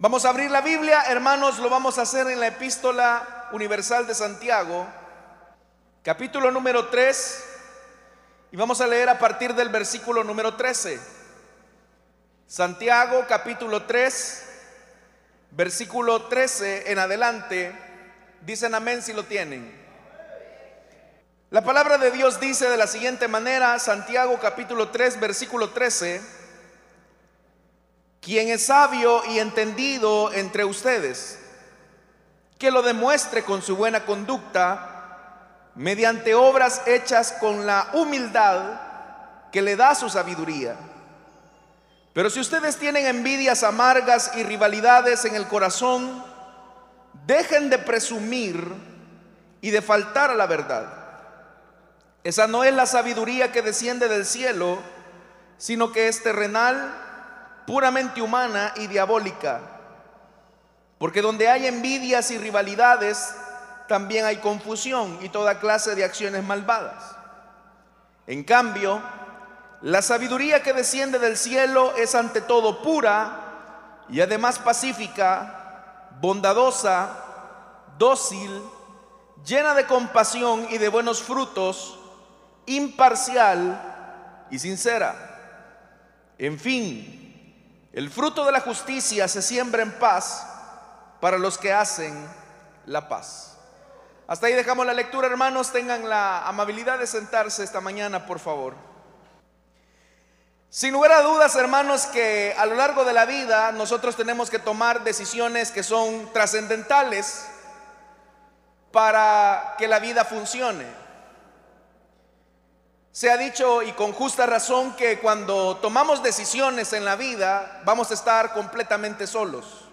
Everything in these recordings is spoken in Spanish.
Vamos a abrir la Biblia, hermanos, lo vamos a hacer en la epístola universal de Santiago, capítulo número 3, y vamos a leer a partir del versículo número 13. Santiago, capítulo 3, versículo 13 en adelante, dicen amén si lo tienen. La palabra de Dios dice de la siguiente manera, Santiago capítulo 3, versículo 13, quien es sabio y entendido entre ustedes, que lo demuestre con su buena conducta mediante obras hechas con la humildad que le da su sabiduría. Pero si ustedes tienen envidias amargas y rivalidades en el corazón, dejen de presumir y de faltar a la verdad. Esa no es la sabiduría que desciende del cielo, sino que es terrenal puramente humana y diabólica. Porque donde hay envidias y rivalidades, también hay confusión y toda clase de acciones malvadas. En cambio, la sabiduría que desciende del cielo es ante todo pura y además pacífica, bondadosa, dócil, llena de compasión y de buenos frutos, imparcial y sincera. En fin, el fruto de la justicia se siembra en paz para los que hacen la paz. Hasta ahí dejamos la lectura, hermanos. Tengan la amabilidad de sentarse esta mañana, por favor. Sin lugar a dudas, hermanos, que a lo largo de la vida nosotros tenemos que tomar decisiones que son trascendentales para que la vida funcione. Se ha dicho y con justa razón que cuando tomamos decisiones en la vida vamos a estar completamente solos.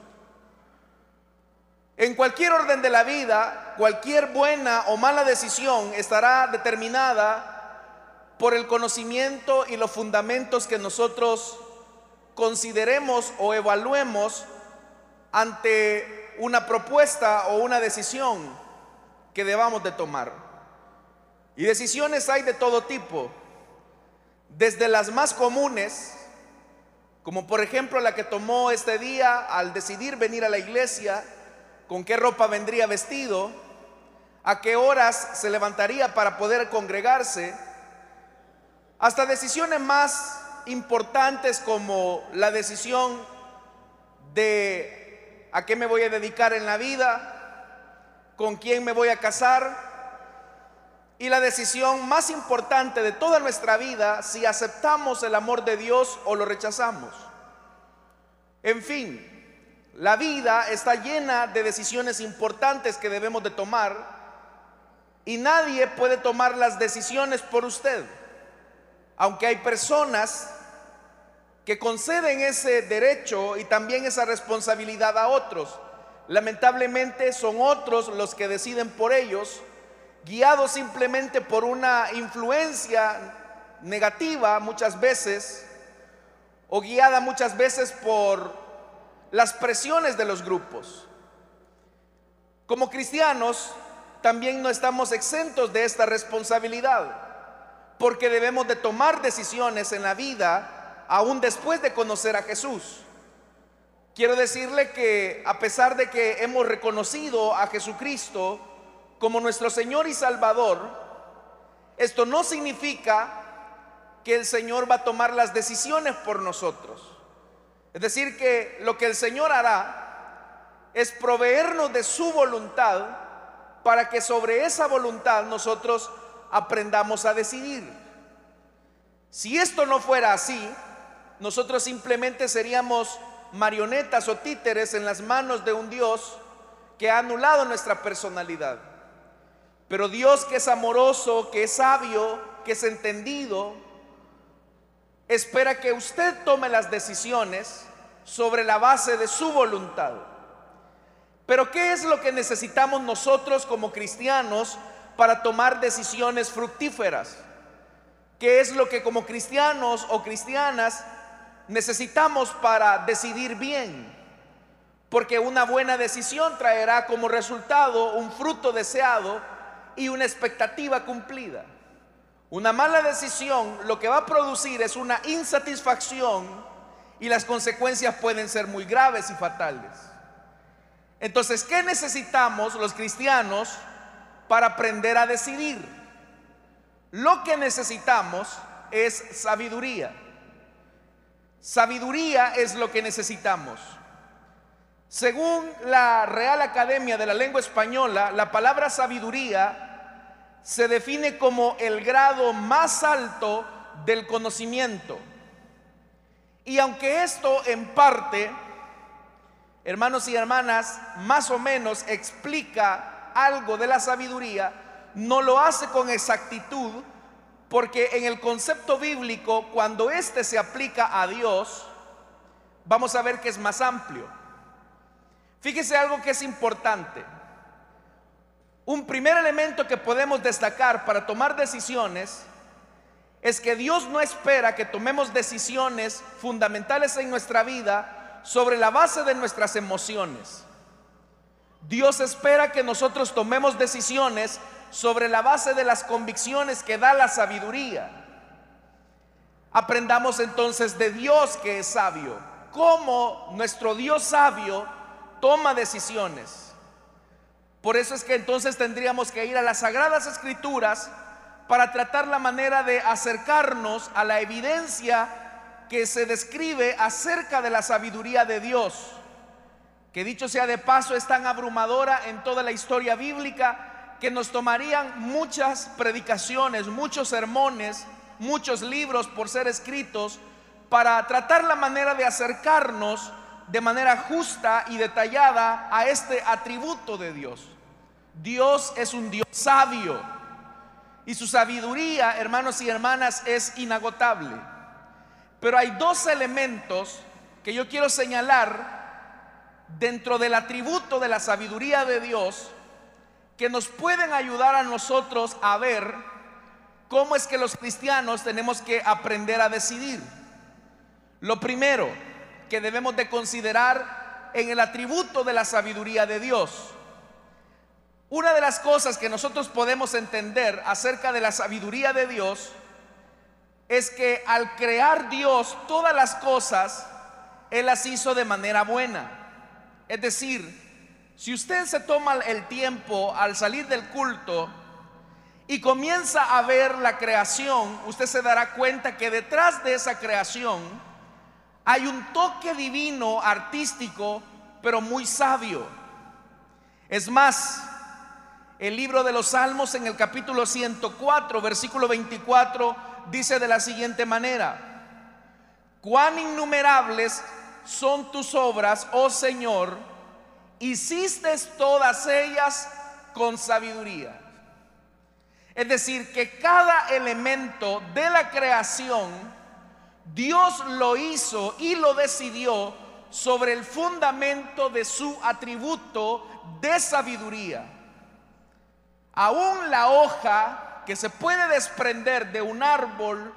En cualquier orden de la vida, cualquier buena o mala decisión estará determinada por el conocimiento y los fundamentos que nosotros consideremos o evaluemos ante una propuesta o una decisión que debamos de tomar. Y decisiones hay de todo tipo, desde las más comunes, como por ejemplo la que tomó este día al decidir venir a la iglesia, con qué ropa vendría vestido, a qué horas se levantaría para poder congregarse, hasta decisiones más importantes como la decisión de a qué me voy a dedicar en la vida, con quién me voy a casar, y la decisión más importante de toda nuestra vida si aceptamos el amor de Dios o lo rechazamos. En fin, la vida está llena de decisiones importantes que debemos de tomar y nadie puede tomar las decisiones por usted. Aunque hay personas que conceden ese derecho y también esa responsabilidad a otros, lamentablemente son otros los que deciden por ellos guiado simplemente por una influencia negativa muchas veces, o guiada muchas veces por las presiones de los grupos. Como cristianos, también no estamos exentos de esta responsabilidad, porque debemos de tomar decisiones en la vida aún después de conocer a Jesús. Quiero decirle que a pesar de que hemos reconocido a Jesucristo, como nuestro Señor y Salvador, esto no significa que el Señor va a tomar las decisiones por nosotros. Es decir, que lo que el Señor hará es proveernos de su voluntad para que sobre esa voluntad nosotros aprendamos a decidir. Si esto no fuera así, nosotros simplemente seríamos marionetas o títeres en las manos de un Dios que ha anulado nuestra personalidad. Pero Dios que es amoroso, que es sabio, que es entendido, espera que usted tome las decisiones sobre la base de su voluntad. Pero ¿qué es lo que necesitamos nosotros como cristianos para tomar decisiones fructíferas? ¿Qué es lo que como cristianos o cristianas necesitamos para decidir bien? Porque una buena decisión traerá como resultado un fruto deseado y una expectativa cumplida. Una mala decisión lo que va a producir es una insatisfacción y las consecuencias pueden ser muy graves y fatales. Entonces, ¿qué necesitamos los cristianos para aprender a decidir? Lo que necesitamos es sabiduría. Sabiduría es lo que necesitamos. Según la Real Academia de la Lengua Española, la palabra sabiduría se define como el grado más alto del conocimiento. Y aunque esto en parte, hermanos y hermanas, más o menos explica algo de la sabiduría, no lo hace con exactitud, porque en el concepto bíblico, cuando éste se aplica a Dios, vamos a ver que es más amplio. Fíjese algo que es importante. Un primer elemento que podemos destacar para tomar decisiones es que Dios no espera que tomemos decisiones fundamentales en nuestra vida sobre la base de nuestras emociones. Dios espera que nosotros tomemos decisiones sobre la base de las convicciones que da la sabiduría. Aprendamos entonces de Dios que es sabio, cómo nuestro Dios sabio toma decisiones. Por eso es que entonces tendríamos que ir a las sagradas escrituras para tratar la manera de acercarnos a la evidencia que se describe acerca de la sabiduría de Dios, que dicho sea de paso es tan abrumadora en toda la historia bíblica que nos tomarían muchas predicaciones, muchos sermones, muchos libros por ser escritos para tratar la manera de acercarnos de manera justa y detallada a este atributo de Dios. Dios es un Dios sabio. Y su sabiduría, hermanos y hermanas, es inagotable. Pero hay dos elementos que yo quiero señalar dentro del atributo de la sabiduría de Dios que nos pueden ayudar a nosotros a ver cómo es que los cristianos tenemos que aprender a decidir. Lo primero que debemos de considerar en el atributo de la sabiduría de Dios una de las cosas que nosotros podemos entender acerca de la sabiduría de Dios es que al crear Dios todas las cosas, Él las hizo de manera buena. Es decir, si usted se toma el tiempo al salir del culto y comienza a ver la creación, usted se dará cuenta que detrás de esa creación hay un toque divino, artístico, pero muy sabio. Es más, el libro de los Salmos en el capítulo 104, versículo 24, dice de la siguiente manera, cuán innumerables son tus obras, oh Señor, hiciste todas ellas con sabiduría. Es decir, que cada elemento de la creación, Dios lo hizo y lo decidió sobre el fundamento de su atributo de sabiduría. Aún la hoja que se puede desprender de un árbol,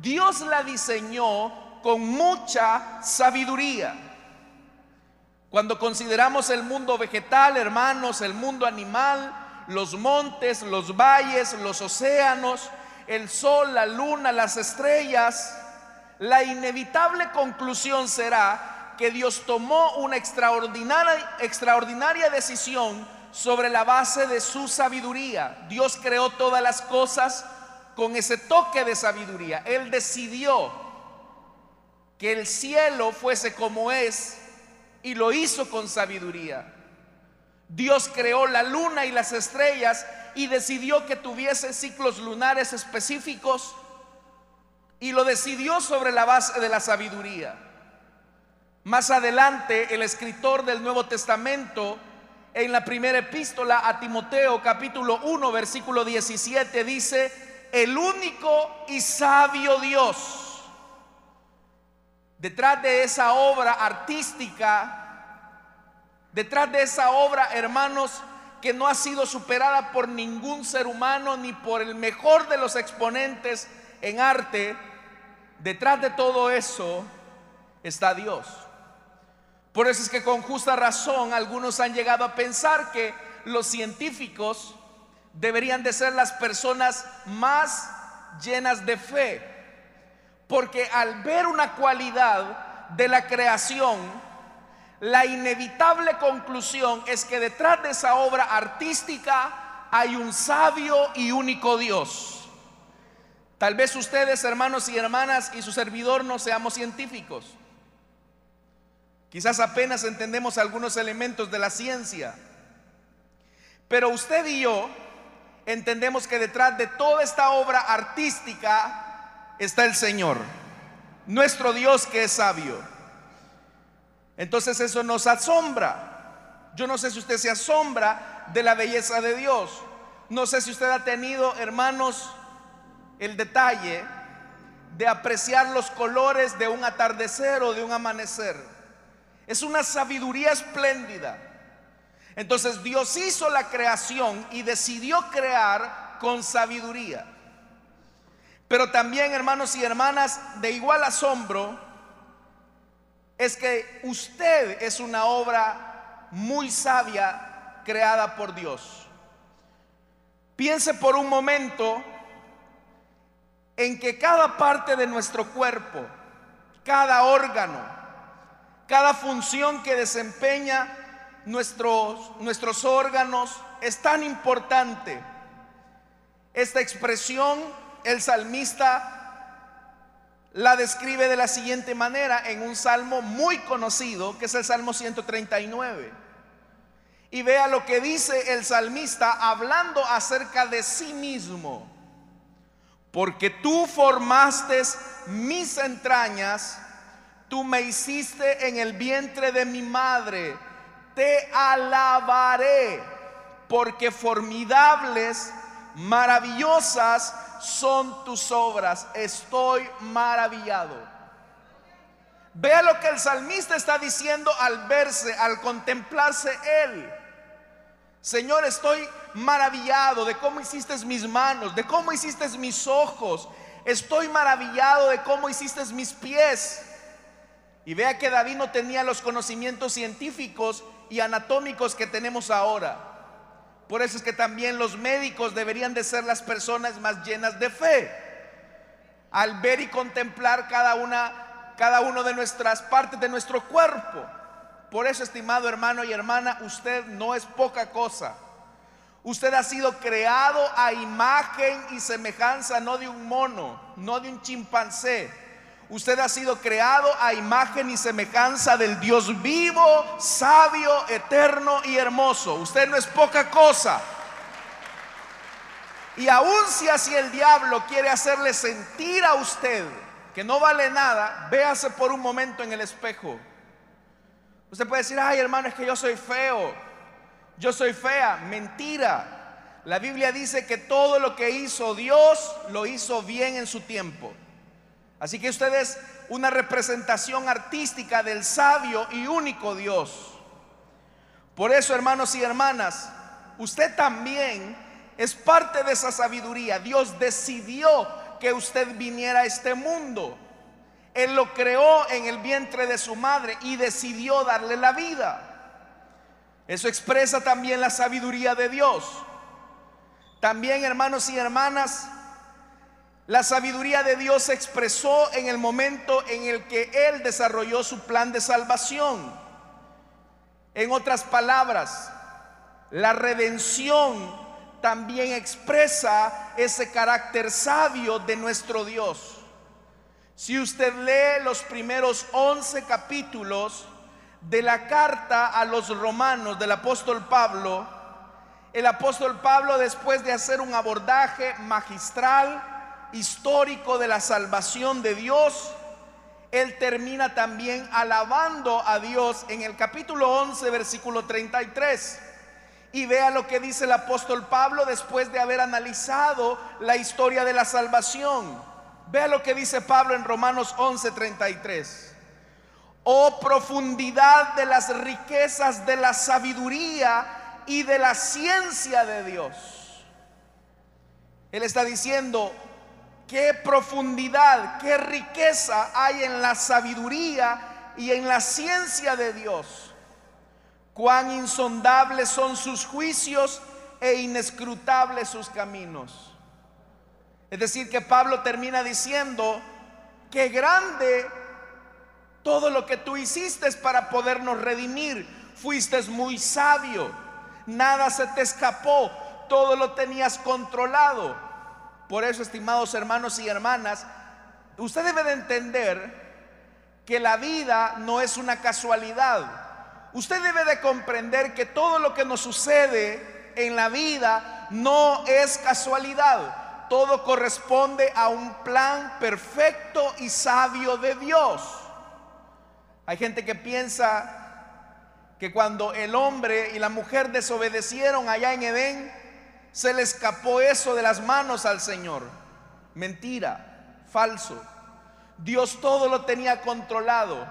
Dios la diseñó con mucha sabiduría. Cuando consideramos el mundo vegetal, hermanos, el mundo animal, los montes, los valles, los océanos, el sol, la luna, las estrellas, la inevitable conclusión será que Dios tomó una extraordinaria, extraordinaria decisión sobre la base de su sabiduría. Dios creó todas las cosas con ese toque de sabiduría. Él decidió que el cielo fuese como es y lo hizo con sabiduría. Dios creó la luna y las estrellas y decidió que tuviese ciclos lunares específicos y lo decidió sobre la base de la sabiduría. Más adelante el escritor del Nuevo Testamento en la primera epístola a Timoteo capítulo 1 versículo 17 dice, el único y sabio Dios. Detrás de esa obra artística, detrás de esa obra, hermanos, que no ha sido superada por ningún ser humano ni por el mejor de los exponentes en arte, detrás de todo eso está Dios. Por eso es que con justa razón algunos han llegado a pensar que los científicos deberían de ser las personas más llenas de fe. Porque al ver una cualidad de la creación, la inevitable conclusión es que detrás de esa obra artística hay un sabio y único Dios. Tal vez ustedes, hermanos y hermanas, y su servidor no seamos científicos. Quizás apenas entendemos algunos elementos de la ciencia. Pero usted y yo entendemos que detrás de toda esta obra artística está el Señor, nuestro Dios que es sabio. Entonces eso nos asombra. Yo no sé si usted se asombra de la belleza de Dios. No sé si usted ha tenido, hermanos, el detalle de apreciar los colores de un atardecer o de un amanecer. Es una sabiduría espléndida. Entonces Dios hizo la creación y decidió crear con sabiduría. Pero también, hermanos y hermanas, de igual asombro, es que usted es una obra muy sabia creada por Dios. Piense por un momento en que cada parte de nuestro cuerpo, cada órgano, cada función que desempeña nuestros, nuestros órganos es tan importante. Esta expresión el salmista la describe de la siguiente manera en un salmo muy conocido, que es el Salmo 139. Y vea lo que dice el salmista hablando acerca de sí mismo. Porque tú formaste mis entrañas Tú me hiciste en el vientre de mi madre. Te alabaré porque formidables, maravillosas son tus obras. Estoy maravillado. Vea lo que el salmista está diciendo al verse, al contemplarse él. Señor, estoy maravillado de cómo hiciste mis manos, de cómo hiciste mis ojos. Estoy maravillado de cómo hiciste mis pies. Y vea que David no tenía los conocimientos científicos y anatómicos que tenemos ahora. Por eso es que también los médicos deberían de ser las personas más llenas de fe. Al ver y contemplar cada una cada uno de nuestras partes de nuestro cuerpo. Por eso, estimado hermano y hermana, usted no es poca cosa. Usted ha sido creado a imagen y semejanza no de un mono, no de un chimpancé, Usted ha sido creado a imagen y semejanza del Dios vivo, sabio, eterno y hermoso. Usted no es poca cosa. Y aun si así el diablo quiere hacerle sentir a usted que no vale nada, véase por un momento en el espejo. Usted puede decir, ay hermano, es que yo soy feo, yo soy fea. Mentira. La Biblia dice que todo lo que hizo Dios lo hizo bien en su tiempo. Así que usted es una representación artística del sabio y único Dios. Por eso, hermanos y hermanas, usted también es parte de esa sabiduría. Dios decidió que usted viniera a este mundo. Él lo creó en el vientre de su madre y decidió darle la vida. Eso expresa también la sabiduría de Dios. También, hermanos y hermanas, la sabiduría de Dios se expresó en el momento en el que Él desarrolló su plan de salvación. En otras palabras, la redención también expresa ese carácter sabio de nuestro Dios. Si usted lee los primeros 11 capítulos de la carta a los romanos del apóstol Pablo, el apóstol Pablo después de hacer un abordaje magistral, histórico de la salvación de Dios, él termina también alabando a Dios en el capítulo 11, versículo 33. Y vea lo que dice el apóstol Pablo después de haber analizado la historia de la salvación. Vea lo que dice Pablo en Romanos 11, 33. Oh profundidad de las riquezas de la sabiduría y de la ciencia de Dios. Él está diciendo, qué profundidad, qué riqueza hay en la sabiduría y en la ciencia de Dios. Cuán insondables son sus juicios e inescrutables sus caminos. Es decir, que Pablo termina diciendo que grande Todo lo que tú hiciste para podernos redimir. Fuiste muy sabio. Nada se te escapó. Todo lo tenías controlado. Por eso, estimados hermanos y hermanas, usted debe de entender que la vida no es una casualidad. Usted debe de comprender que todo lo que nos sucede en la vida no es casualidad. Todo corresponde a un plan perfecto y sabio de Dios. Hay gente que piensa que cuando el hombre y la mujer desobedecieron allá en Edén, se le escapó eso de las manos al Señor. Mentira, falso. Dios todo lo tenía controlado.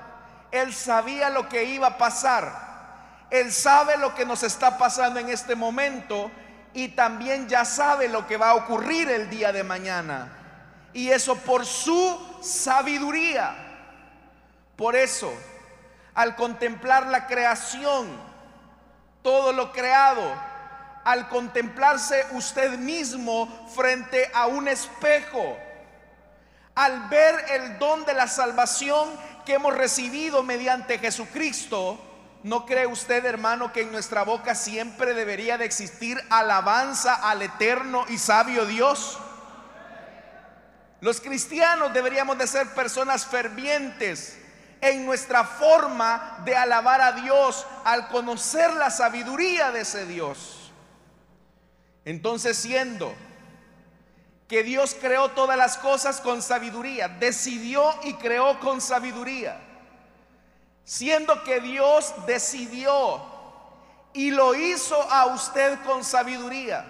Él sabía lo que iba a pasar. Él sabe lo que nos está pasando en este momento y también ya sabe lo que va a ocurrir el día de mañana. Y eso por su sabiduría. Por eso, al contemplar la creación, todo lo creado, al contemplarse usted mismo frente a un espejo, al ver el don de la salvación que hemos recibido mediante Jesucristo, ¿no cree usted, hermano, que en nuestra boca siempre debería de existir alabanza al eterno y sabio Dios? Los cristianos deberíamos de ser personas fervientes en nuestra forma de alabar a Dios al conocer la sabiduría de ese Dios. Entonces, siendo que Dios creó todas las cosas con sabiduría, decidió y creó con sabiduría. Siendo que Dios decidió y lo hizo a usted con sabiduría.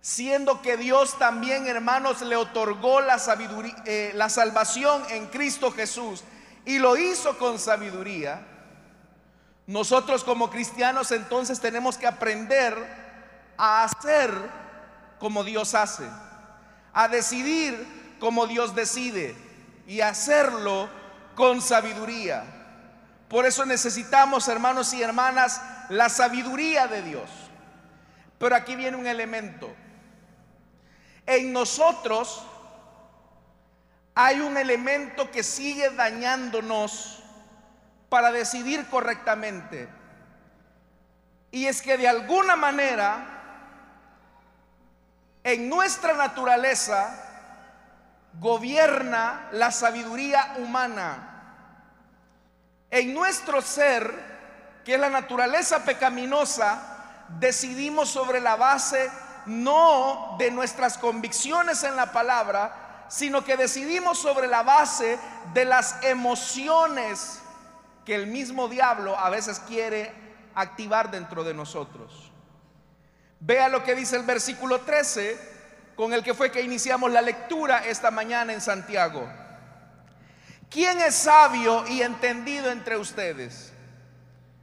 Siendo que Dios también, hermanos, le otorgó la sabiduría, eh, la salvación en Cristo Jesús y lo hizo con sabiduría. Nosotros como cristianos entonces tenemos que aprender a hacer como Dios hace a decidir como Dios decide y hacerlo con sabiduría. Por eso necesitamos, hermanos y hermanas, la sabiduría de Dios. Pero aquí viene un elemento. En nosotros hay un elemento que sigue dañándonos para decidir correctamente. Y es que de alguna manera en nuestra naturaleza gobierna la sabiduría humana. En nuestro ser, que es la naturaleza pecaminosa, decidimos sobre la base no de nuestras convicciones en la palabra, sino que decidimos sobre la base de las emociones que el mismo diablo a veces quiere activar dentro de nosotros. Vea lo que dice el versículo 13 con el que fue que iniciamos la lectura esta mañana en Santiago. ¿Quién es sabio y entendido entre ustedes?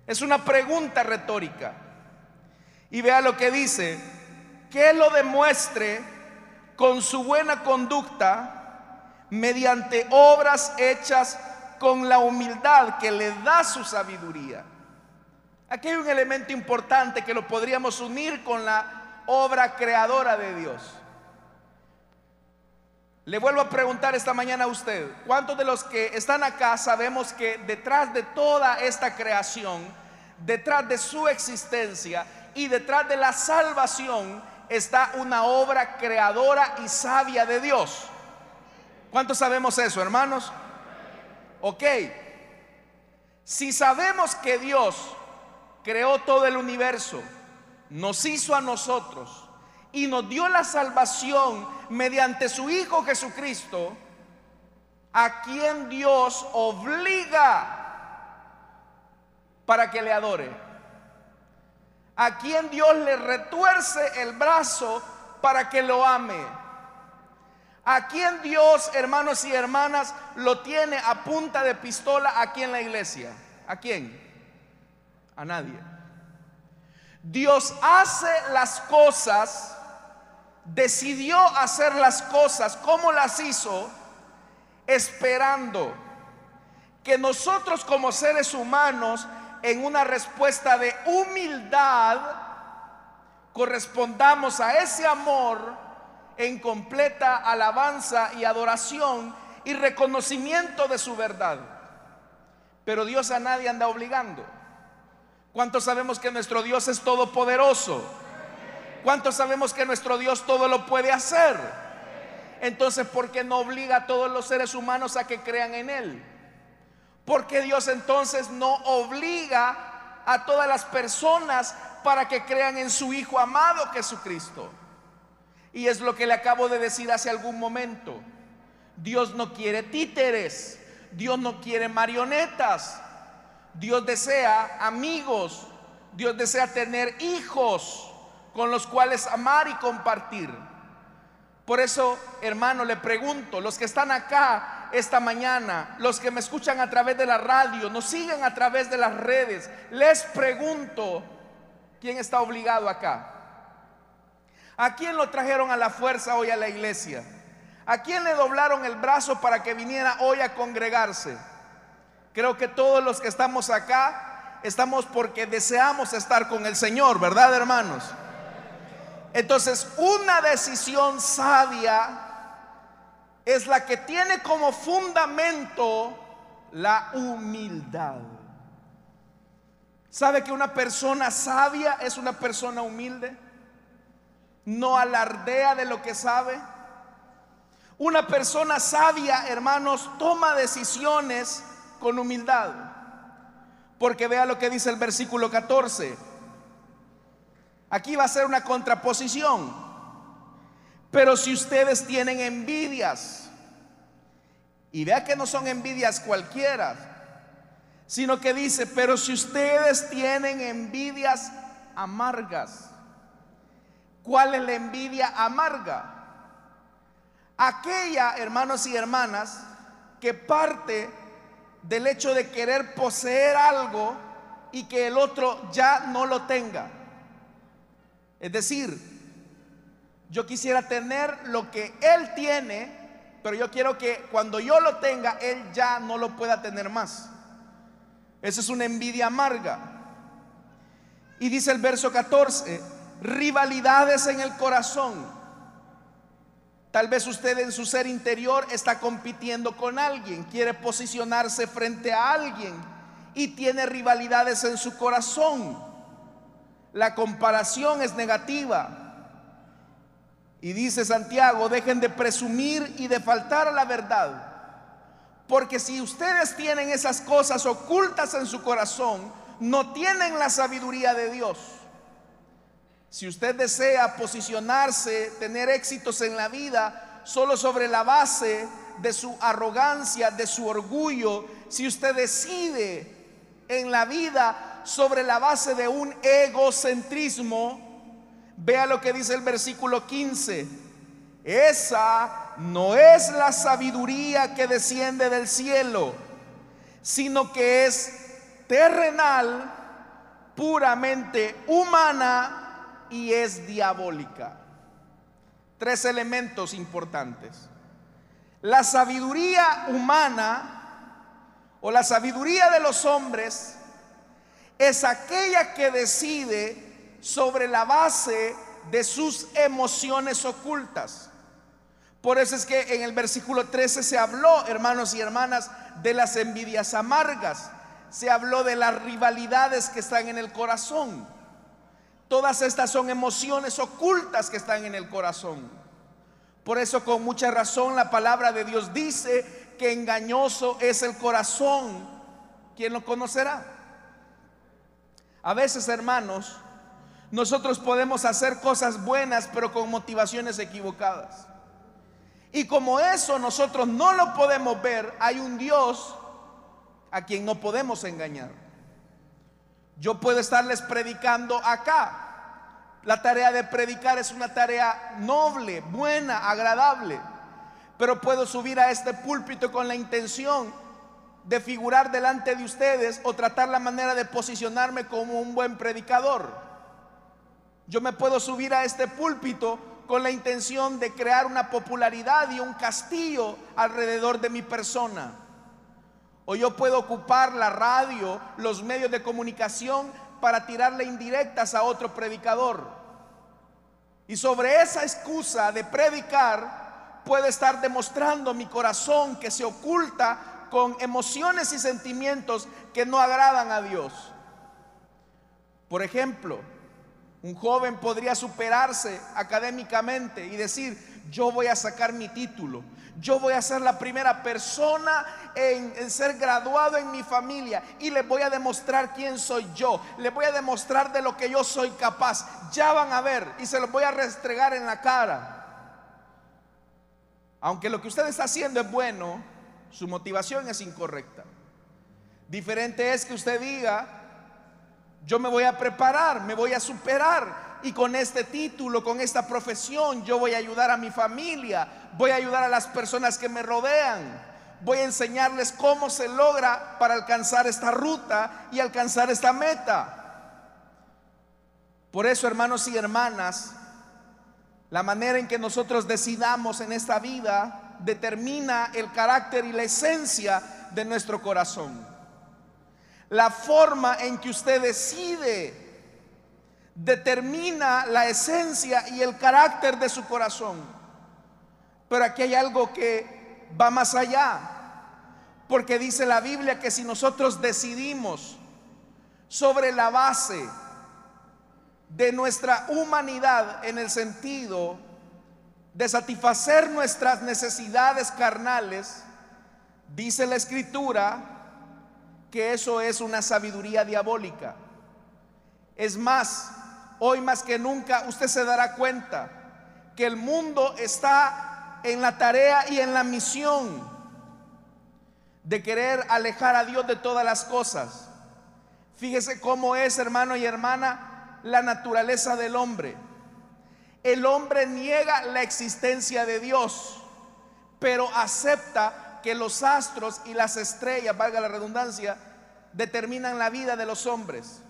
Es una pregunta retórica. Y vea lo que dice, que lo demuestre con su buena conducta mediante obras hechas con la humildad que le da su sabiduría. Aquí hay un elemento importante que lo podríamos unir con la obra creadora de Dios. Le vuelvo a preguntar esta mañana a usted, ¿cuántos de los que están acá sabemos que detrás de toda esta creación, detrás de su existencia y detrás de la salvación está una obra creadora y sabia de Dios? ¿Cuántos sabemos eso, hermanos? Ok. Si sabemos que Dios creó todo el universo, nos hizo a nosotros y nos dio la salvación mediante su Hijo Jesucristo, a quien Dios obliga para que le adore, a quien Dios le retuerce el brazo para que lo ame, a quien Dios, hermanos y hermanas, lo tiene a punta de pistola aquí en la iglesia. ¿A quién? A nadie. Dios hace las cosas, decidió hacer las cosas como las hizo, esperando que nosotros como seres humanos, en una respuesta de humildad, correspondamos a ese amor en completa alabanza y adoración y reconocimiento de su verdad. pero Dios a nadie anda obligando. ¿Cuántos sabemos que nuestro Dios es todopoderoso? ¿Cuántos sabemos que nuestro Dios todo lo puede hacer? Entonces, ¿por qué no obliga a todos los seres humanos a que crean en Él? ¿Por qué Dios entonces no obliga a todas las personas para que crean en su Hijo amado Jesucristo? Y es lo que le acabo de decir hace algún momento. Dios no quiere títeres, Dios no quiere marionetas, Dios desea amigos, Dios desea tener hijos con los cuales amar y compartir. Por eso, hermano, le pregunto, los que están acá esta mañana, los que me escuchan a través de la radio, nos siguen a través de las redes, les pregunto, ¿quién está obligado acá? ¿A quién lo trajeron a la fuerza hoy a la iglesia? ¿A quién le doblaron el brazo para que viniera hoy a congregarse? Creo que todos los que estamos acá estamos porque deseamos estar con el Señor, ¿verdad, hermanos? Entonces, una decisión sabia es la que tiene como fundamento la humildad. ¿Sabe que una persona sabia es una persona humilde? No alardea de lo que sabe una persona sabia, hermanos, toma decisiones con humildad. Porque vea lo que dice el versículo 14. Aquí va a ser una contraposición. Pero si ustedes tienen envidias, y vea que no son envidias cualquiera, sino que dice, pero si ustedes tienen envidias amargas, ¿cuál es la envidia amarga? Aquella, hermanos y hermanas, que parte del hecho de querer poseer algo y que el otro ya no lo tenga. Es decir, yo quisiera tener lo que él tiene, pero yo quiero que cuando yo lo tenga, él ya no lo pueda tener más. Esa es una envidia amarga. Y dice el verso 14, rivalidades en el corazón Tal vez usted en su ser interior está compitiendo con alguien, quiere posicionarse frente a alguien y tiene rivalidades en su corazón. La comparación es negativa. Y dice Santiago, dejen de presumir y de faltar a la verdad. Porque si ustedes tienen esas cosas ocultas en su corazón, no tienen la sabiduría de Dios. Si usted desea posicionarse, tener éxitos en la vida, solo sobre la base de su arrogancia, de su orgullo, si usted decide en la vida sobre la base de un egocentrismo, vea lo que dice el versículo 15. Esa no es la sabiduría que desciende del cielo, sino que es terrenal, puramente humana y es diabólica. Tres elementos importantes. La sabiduría humana o la sabiduría de los hombres es aquella que decide sobre la base de sus emociones ocultas. Por eso es que en el versículo 13 se habló, hermanos y hermanas, de las envidias amargas. Se habló de las rivalidades que están en el corazón. Todas estas son emociones ocultas que están en el corazón. Por eso con mucha razón la palabra de Dios dice que engañoso es el corazón. ¿Quién lo conocerá? A veces, hermanos, nosotros podemos hacer cosas buenas pero con motivaciones equivocadas. Y como eso nosotros no lo podemos ver, hay un Dios a quien no podemos engañar. Yo puedo estarles predicando acá. La tarea de predicar es una tarea noble, buena, agradable. Pero puedo subir a este púlpito con la intención de figurar delante de ustedes o tratar la manera de posicionarme como un buen predicador. Yo me puedo subir a este púlpito con la intención de crear una popularidad y un castillo alrededor de mi persona. O yo puedo ocupar la radio, los medios de comunicación para tirarle indirectas a otro predicador. Y sobre esa excusa de predicar, puede estar demostrando mi corazón que se oculta con emociones y sentimientos que no agradan a Dios. Por ejemplo, un joven podría superarse académicamente y decir, yo voy a sacar mi título, yo voy a ser la primera persona en, ser graduado en mi familia y les voy a demostrar quién soy yo, les voy a demostrar de lo que yo soy capaz. Ya van a ver y se los voy a restregar en la cara. Aunque lo que usted está haciendo es bueno, su motivación es incorrecta. Diferente es que usted diga, yo me voy a preparar, me voy a superar y con este título, con esta profesión, yo voy a ayudar a mi familia, voy a ayudar a las personas que me rodean, voy a enseñarles cómo se logra para alcanzar esta ruta y alcanzar esta meta. Por eso, hermanos y hermanas, la manera en que nosotros decidamos en esta vida determina el carácter y la esencia de nuestro corazón. La forma en que usted decide determina la esencia y el carácter de su corazón. Pero aquí hay algo que va más allá, porque dice la Biblia que si nosotros decidimos sobre la base de nuestra humanidad en el sentido de satisfacer nuestras necesidades carnales, dice la escritura que eso es una sabiduría diabólica. Es más, hoy más que nunca usted se dará cuenta que el mundo está en la tarea y en la misión de querer alejar a Dios de todas las cosas. Fíjese cómo es, hermano y hermana, la naturaleza del hombre. El hombre niega la existencia de Dios, pero acepta que los astros y las estrellas, valga la redundancia, determinan la vida de los hombres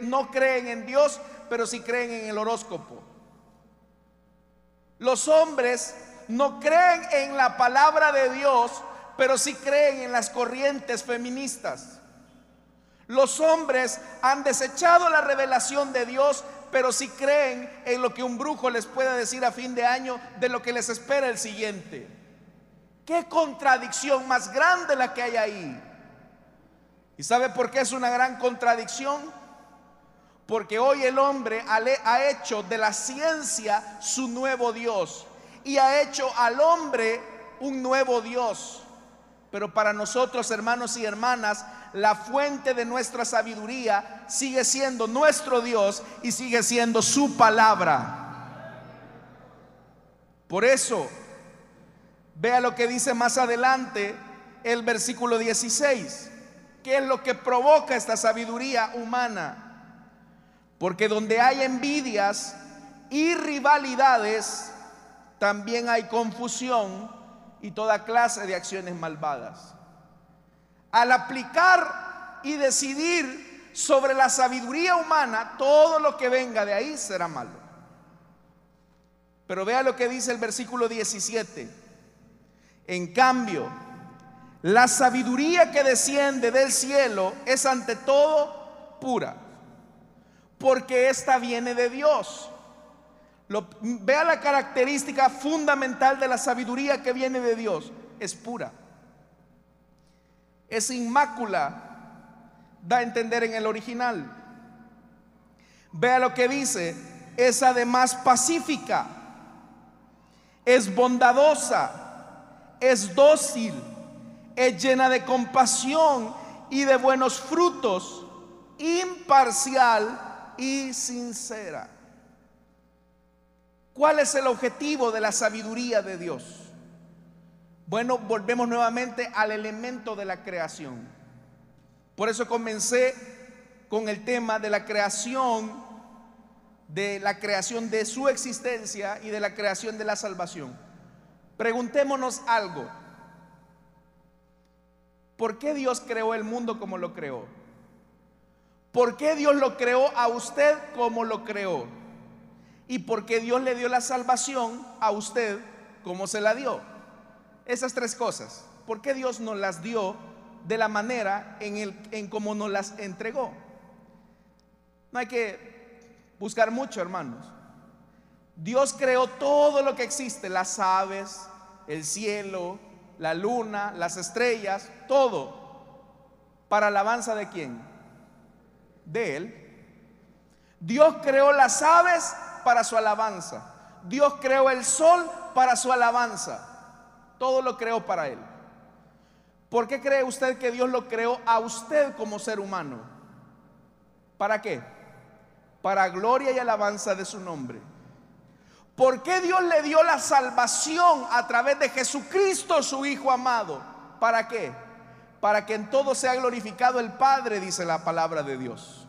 no creen en Dios, pero sí creen en el horóscopo. Los hombres no creen en la palabra de Dios, pero sí creen en las corrientes feministas. Los hombres han desechado la revelación de Dios, pero sí creen en lo que un brujo les pueda decir a fin de año de lo que les espera el siguiente. Qué contradicción más grande la que hay ahí. ¿Y sabe por qué es una gran contradicción? Porque hoy el hombre ha hecho de la ciencia su nuevo Dios y ha hecho al hombre un nuevo Dios. Pero para nosotros, hermanos y hermanas, la fuente de nuestra sabiduría sigue siendo nuestro Dios y sigue siendo su palabra. Por eso, vea lo que dice más adelante el versículo 16. ¿Qué es lo que provoca esta sabiduría humana? Porque donde hay envidias y rivalidades, también hay confusión y toda clase de acciones malvadas. Al aplicar y decidir sobre la sabiduría humana, todo lo que venga de ahí será malo. Pero vea lo que dice el versículo 17. En cambio, la sabiduría que desciende del cielo es ante todo pura porque esta viene de Dios. vea la característica fundamental de la sabiduría que viene de Dios. Es pura. Es inmácula. Da a entender en el original. Vea lo que dice. Es además pacífica. Es bondadosa. Es dócil. Es llena de compasión y de buenos frutos. Imparcial y sincera. ¿Cuál es el objetivo de la sabiduría de Dios? Bueno, volvemos nuevamente al elemento de la creación. Por eso comencé con el tema de la creación, de la creación de su existencia y de la creación de la salvación. Preguntémonos algo. ¿Por qué Dios creó el mundo como lo creó? ¿Por qué Dios lo creó a usted como lo creó? ¿Y por qué Dios le dio la salvación a usted como se la dio? Esas tres cosas. ¿Por qué Dios nos las dio de la manera en, el, en nos las entregó? No hay que buscar mucho, hermanos. Dios creó todo lo que existe, las aves, el cielo, la luna, las estrellas, todo. ¿Para alabanza de quién? De Él. Dios creó las aves para su alabanza. Dios creó el sol para su alabanza. Todo lo creó para Él. ¿Por qué cree usted que Dios lo creó a usted como ser humano? ¿Para qué? Para gloria y alabanza de su nombre. ¿Por qué Dios le dio la salvación a través de Jesucristo, su Hijo amado? ¿Para qué? Para que en todo sea glorificado el Padre, dice la palabra de Dios.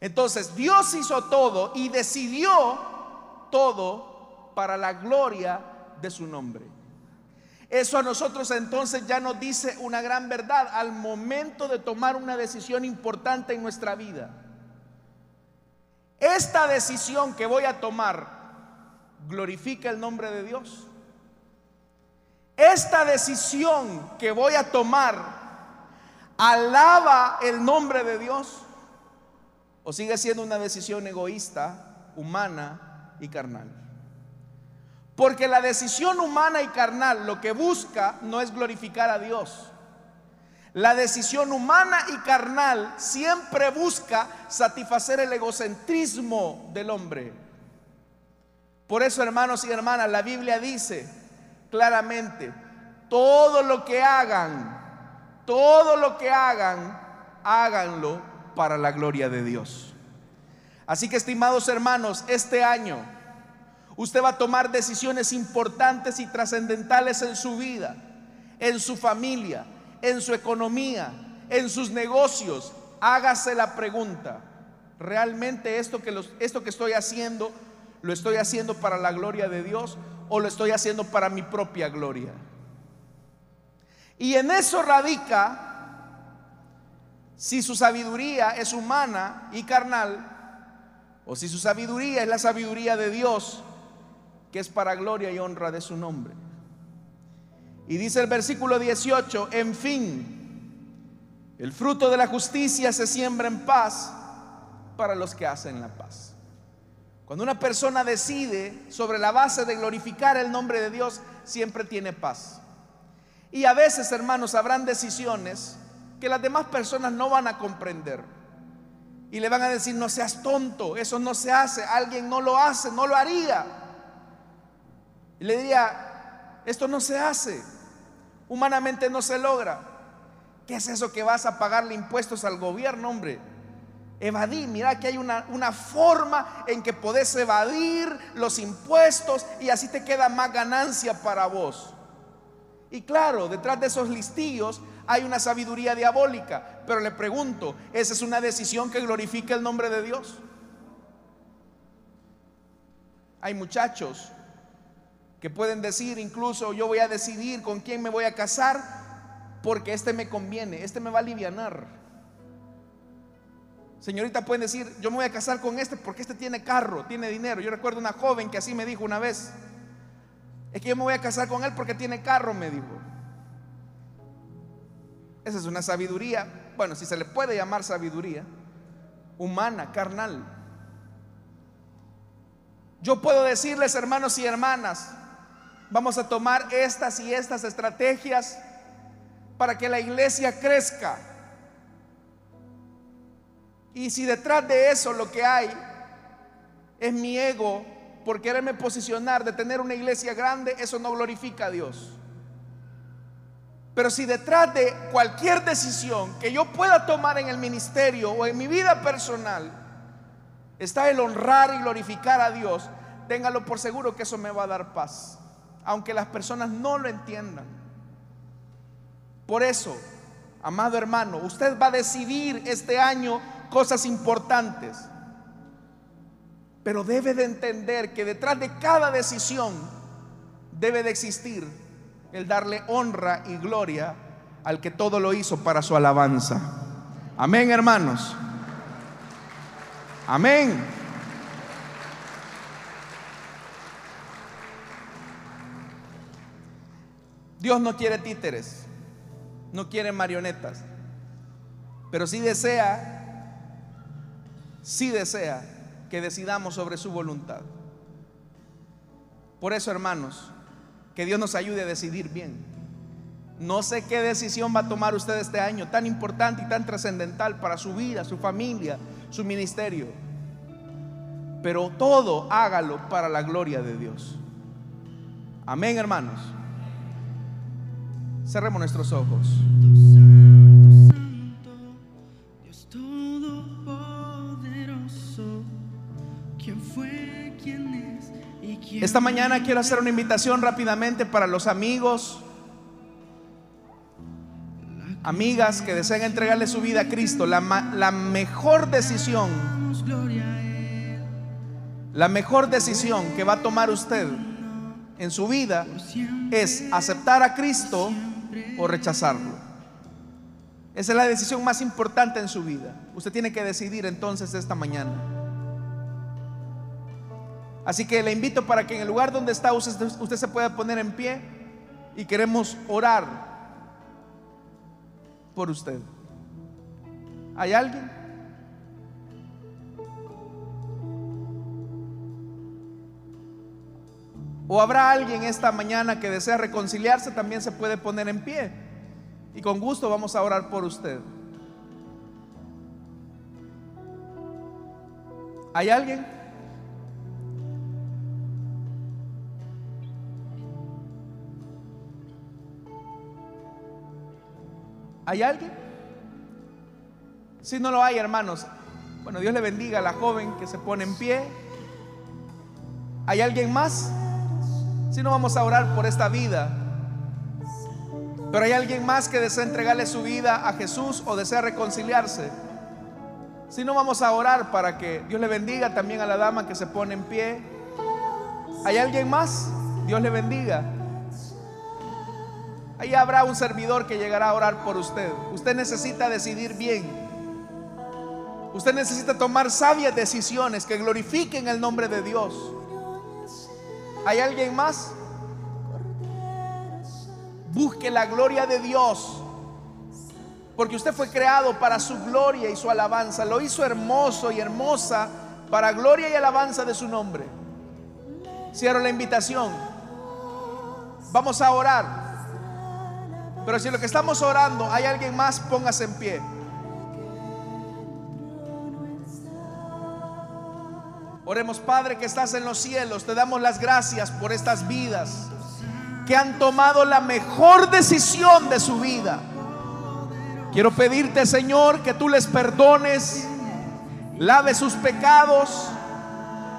Entonces Dios hizo todo y decidió todo para la gloria de su nombre. Eso a nosotros entonces ya nos dice una gran verdad al momento de tomar una decisión importante en nuestra vida. Esta decisión que voy a tomar glorifica el nombre de Dios. Esta decisión que voy a tomar alaba el nombre de Dios o sigue siendo una decisión egoísta, humana y carnal. Porque la decisión humana y carnal lo que busca no es glorificar a Dios. La decisión humana y carnal siempre busca satisfacer el egocentrismo del hombre. Por eso, hermanos y hermanas, la Biblia dice claramente, todo lo que hagan, todo lo que hagan, háganlo para la gloria de Dios. Así que, estimados hermanos, este año Usted va a tomar decisiones importantes y trascendentales en su vida, en su familia, en su economía, en sus negocios. Hágase la pregunta, ¿realmente esto que, esto que estoy haciendo lo estoy haciendo para la gloria de Dios o lo estoy haciendo para mi propia gloria? Y en eso radica si su sabiduría es humana y carnal o si su sabiduría es la sabiduría de Dios que es para gloria y honra de su nombre. Y dice el versículo 18, en fin, el fruto de la justicia se siembra en paz para los que hacen la paz. Cuando una persona decide sobre la base de glorificar el nombre de Dios, siempre tiene paz. Y a veces, hermanos, habrán decisiones que las demás personas no van a comprender. Y le van a decir, no seas tonto, eso no se hace, alguien no lo hace, no lo haría. Y le diría, esto no se hace, humanamente no se logra. ¿Qué es eso que vas a pagarle impuestos al gobierno, hombre? Evadir, mira que hay una, una, forma en que podés evadir los impuestos y así te queda más ganancia para vos. Y claro, detrás de esos listillos hay una sabiduría diabólica, pero le pregunto, ¿esa es una decisión que glorifica el nombre de Dios? Hay muchachos que pueden decir incluso yo voy a decidir con quién me voy a casar porque este me conviene, este me va a alivianar. Señorita pueden decir, yo me voy a casar con este porque este tiene carro, tiene dinero. Yo recuerdo una joven que así me dijo una vez, es que yo me voy a casar con él porque tiene carro, me dijo. Esa es una sabiduría, bueno, si se le puede llamar sabiduría, humana, carnal. Yo puedo decirles, hermanos y hermanas, Vamos a tomar estas y estas estrategias para que la iglesia crezca. Y si detrás de eso lo que hay es mi ego por quererme posicionar de tener una iglesia grande, eso no glorifica a Dios. Pero si detrás de cualquier decisión que yo pueda tomar en el ministerio o en mi vida personal está el honrar y glorificar a Dios, téngalo por seguro que eso me va a dar paz aunque las personas no lo entiendan. Por eso, amado hermano, usted va a decidir este año cosas importantes, pero debe de entender que detrás de cada decisión debe de existir el darle honra y gloria al que todo lo hizo para su alabanza. Amén, hermanos. Amén. Dios no quiere títeres, no quiere marionetas, pero sí desea, sí desea que decidamos sobre su voluntad. Por eso, hermanos, que Dios nos ayude a decidir bien. No sé qué decisión va a tomar usted este año, tan importante y tan trascendental para su vida, su familia, su ministerio. Pero todo hágalo para la gloria de Dios. Amén, hermanos. Cerremos nuestros ojos. Esta mañana quiero hacer una invitación rápidamente para los amigos, amigas que desean entregarle su vida a Cristo. La, mejor decisión, la mejor decisión que va a tomar usted en su vida es aceptar a Cristo o rechazarlo. Esa es la decisión más importante en su vida. Usted tiene que decidir entonces esta mañana. Así que le invito para que en el lugar donde está usted, usted se pueda poner en pie y queremos orar por usted. ¿Hay alguien? ¿O habrá alguien esta mañana que desea reconciliarse? También se puede poner en pie. Y con gusto vamos a orar por usted. ¿Hay alguien? ¿Hay alguien? Si no lo hay, hermanos, bueno, Dios le bendiga a la joven que se pone en pie. ¿Hay alguien más? Si no vamos a orar por esta vida. Pero hay alguien más que desea entregarle su vida a Jesús o desea reconciliarse. Si no vamos a orar para que Dios le bendiga también a la dama que se pone en pie. ¿Hay alguien más? Dios le bendiga. Ahí habrá un servidor que llegará a orar por usted. Usted necesita decidir bien. Usted necesita tomar sabias decisiones que glorifiquen el nombre de Dios. ¿Hay alguien más? Busque la gloria de Dios. Porque usted fue creado para su gloria y su alabanza. Lo hizo hermoso y hermosa para gloria y alabanza de su nombre. Cierro la invitación. Vamos a orar. Pero si lo que estamos orando hay alguien más, póngase en pie. Oremos, Padre, que estás en los cielos. Te damos las gracias por estas vidas que han tomado la mejor decisión de su vida. Quiero pedirte, Señor, que tú les perdones, lave sus pecados,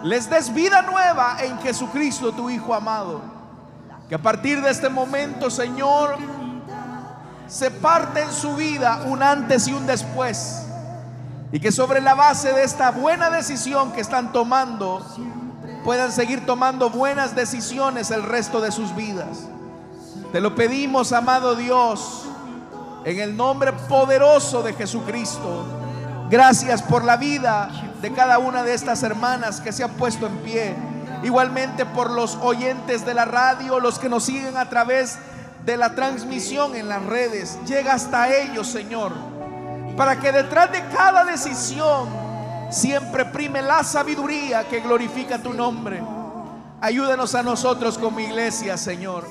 les des vida nueva en Jesucristo, tu Hijo amado. Que a partir de este momento, Señor, se parte en su vida un antes y un después. Y que sobre la base de esta buena decisión que están tomando, puedan seguir tomando buenas decisiones el resto de sus vidas. Te lo pedimos, amado Dios, en el nombre poderoso de Jesucristo. Gracias por la vida de cada una de estas hermanas que se han puesto en pie. Igualmente por los oyentes de la radio, los que nos siguen a través de la transmisión en las redes. Llega hasta ellos, Señor para que detrás de cada decisión siempre prime la sabiduría que glorifica tu nombre. Ayúdanos a nosotros como iglesia, Señor.